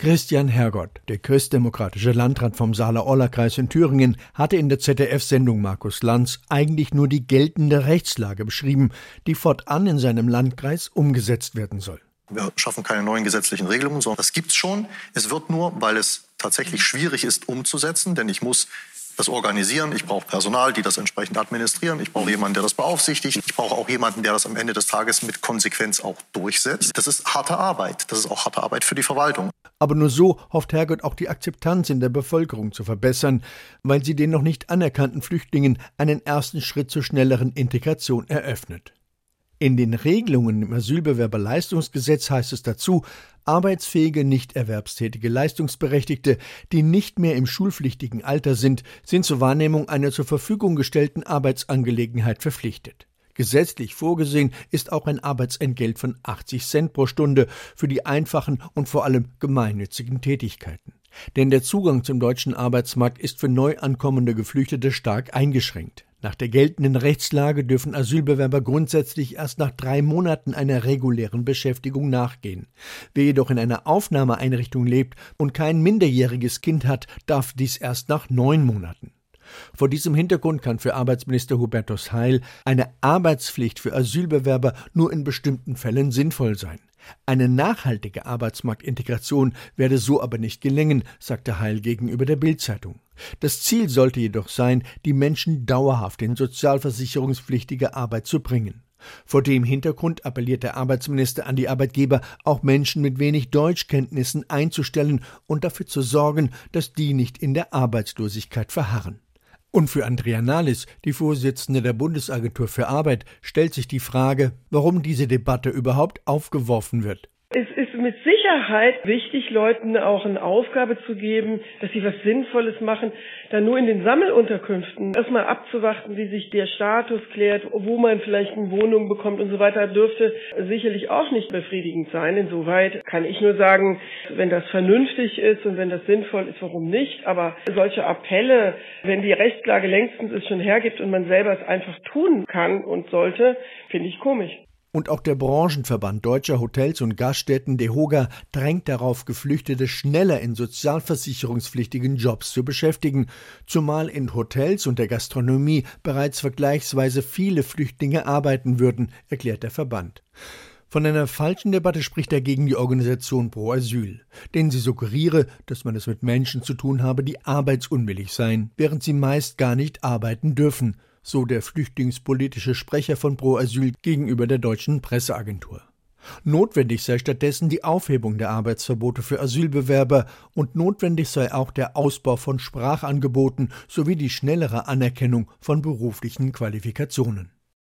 Christian Hergott, der christdemokratische Landrat vom Saale-Orla-Kreis in Thüringen, hatte in der ZDF-Sendung Markus Lanz eigentlich nur die geltende Rechtslage beschrieben, die fortan in seinem Landkreis umgesetzt werden soll. Wir schaffen keine neuen gesetzlichen Regelungen, sondern das gibt es schon. Es wird nur, weil es tatsächlich schwierig ist umzusetzen, denn ich muss das organisieren. Ich brauche Personal, die das entsprechend administrieren. Ich brauche jemanden, der das beaufsichtigt. Ich brauche auch jemanden, der das am Ende des Tages mit Konsequenz auch durchsetzt. Das ist harte Arbeit. Das ist auch harte Arbeit für die Verwaltung. Aber nur so hofft Hergott auch die Akzeptanz in der Bevölkerung zu verbessern, weil sie den noch nicht anerkannten Flüchtlingen einen ersten Schritt zur schnelleren Integration eröffnet. In den Regelungen im Asylbewerberleistungsgesetz heißt es dazu, arbeitsfähige, nicht erwerbstätige Leistungsberechtigte, die nicht mehr im schulpflichtigen Alter sind, sind zur Wahrnehmung einer zur Verfügung gestellten Arbeitsangelegenheit verpflichtet. Gesetzlich vorgesehen ist auch ein Arbeitsentgelt von 80 Cent pro Stunde für die einfachen und vor allem gemeinnützigen Tätigkeiten. Denn der Zugang zum deutschen Arbeitsmarkt ist für neu ankommende Geflüchtete stark eingeschränkt. Nach der geltenden Rechtslage dürfen Asylbewerber grundsätzlich erst nach drei Monaten einer regulären Beschäftigung nachgehen. Wer jedoch in einer Aufnahmeeinrichtung lebt und kein minderjähriges Kind hat, darf dies erst nach neun Monaten. Vor diesem Hintergrund kann für Arbeitsminister Hubertus Heil eine Arbeitspflicht für Asylbewerber nur in bestimmten Fällen sinnvoll sein. Eine nachhaltige Arbeitsmarktintegration werde so aber nicht gelingen, sagte Heil gegenüber der Bildzeitung. Das Ziel sollte jedoch sein, die Menschen dauerhaft in sozialversicherungspflichtige Arbeit zu bringen. Vor dem Hintergrund appelliert der Arbeitsminister an die Arbeitgeber, auch Menschen mit wenig Deutschkenntnissen einzustellen und dafür zu sorgen, dass die nicht in der Arbeitslosigkeit verharren. Und für Andrea Nahles, die Vorsitzende der Bundesagentur für Arbeit, stellt sich die Frage, warum diese Debatte überhaupt aufgeworfen wird. Es ist mit Sicherheit wichtig, Leuten auch eine Aufgabe zu geben, dass sie was Sinnvolles machen. Dann nur in den Sammelunterkünften erstmal abzuwarten, wie sich der Status klärt, wo man vielleicht eine Wohnung bekommt und so weiter, dürfte sicherlich auch nicht befriedigend sein. Insoweit kann ich nur sagen, wenn das vernünftig ist und wenn das sinnvoll ist, warum nicht? Aber solche Appelle, wenn die Rechtslage längstens es schon hergibt und man selber es einfach tun kann und sollte, finde ich komisch. Und auch der Branchenverband deutscher Hotels und Gaststätten DEHOGA drängt darauf, Geflüchtete schneller in sozialversicherungspflichtigen Jobs zu beschäftigen, zumal in Hotels und der Gastronomie bereits vergleichsweise viele Flüchtlinge arbeiten würden, erklärt der Verband. Von einer falschen Debatte spricht dagegen die Organisation Pro Asyl, denn sie suggeriere, dass man es mit Menschen zu tun habe, die arbeitsunwillig seien, während sie meist gar nicht arbeiten dürfen so der flüchtlingspolitische Sprecher von Pro Asyl gegenüber der deutschen Presseagentur. Notwendig sei stattdessen die Aufhebung der Arbeitsverbote für Asylbewerber und notwendig sei auch der Ausbau von Sprachangeboten sowie die schnellere Anerkennung von beruflichen Qualifikationen.